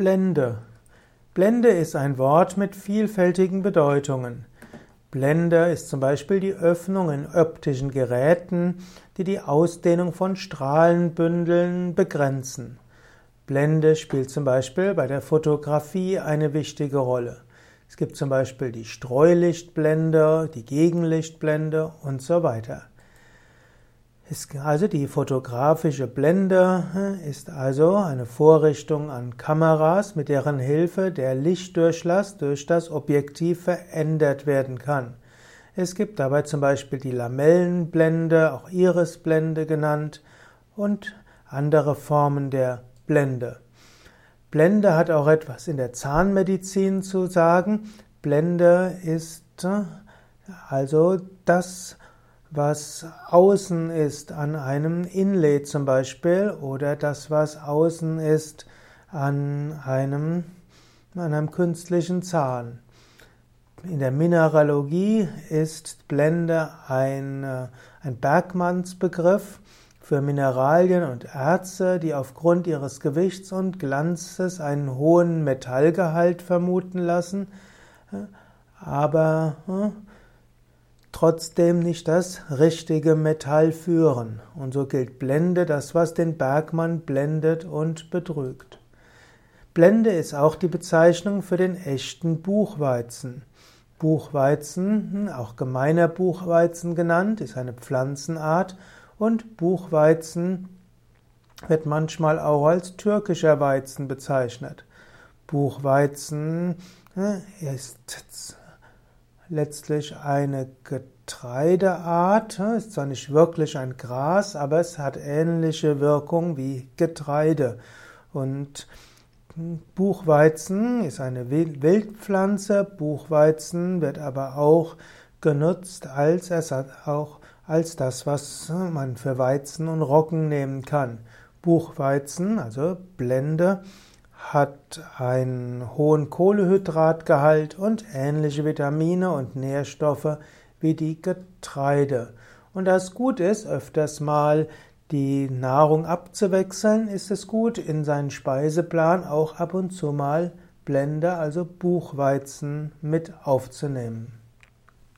Blende. Blende ist ein Wort mit vielfältigen Bedeutungen. Blende ist zum Beispiel die Öffnung in optischen Geräten, die die Ausdehnung von Strahlenbündeln begrenzen. Blende spielt zum Beispiel bei der Fotografie eine wichtige Rolle. Es gibt zum Beispiel die Streulichtblende, die Gegenlichtblende und so weiter. Also die fotografische Blende äh, ist also eine Vorrichtung an Kameras, mit deren Hilfe der Lichtdurchlass durch das Objektiv verändert werden kann. Es gibt dabei zum Beispiel die Lamellenblende, auch Irisblende genannt, und andere Formen der Blende. Blende hat auch etwas in der Zahnmedizin zu sagen. Blende ist äh, also das was außen ist an einem Inlay zum Beispiel oder das, was außen ist an einem, an einem künstlichen Zahn. In der Mineralogie ist Blende ein, äh, ein Bergmannsbegriff für Mineralien und Erze, die aufgrund ihres Gewichts und Glanzes einen hohen Metallgehalt vermuten lassen, äh, aber äh, trotzdem nicht das richtige Metall führen. Und so gilt Blende das, was den Bergmann blendet und betrügt. Blende ist auch die Bezeichnung für den echten Buchweizen. Buchweizen, hm, auch gemeiner Buchweizen genannt, ist eine Pflanzenart und Buchweizen wird manchmal auch als türkischer Weizen bezeichnet. Buchweizen hm, ist letztlich eine Getreideart. Ist zwar nicht wirklich ein Gras, aber es hat ähnliche Wirkung wie Getreide. Und Buchweizen ist eine Wildpflanze. Buchweizen wird aber auch genutzt als Ersatz, auch als das, was man für Weizen und Roggen nehmen kann. Buchweizen, also Blende, hat einen hohen Kohlehydratgehalt und ähnliche Vitamine und Nährstoffe wie die Getreide. Und da es gut ist, öfters mal die Nahrung abzuwechseln, ist es gut, in seinen Speiseplan auch ab und zu mal Blende, also Buchweizen, mit aufzunehmen.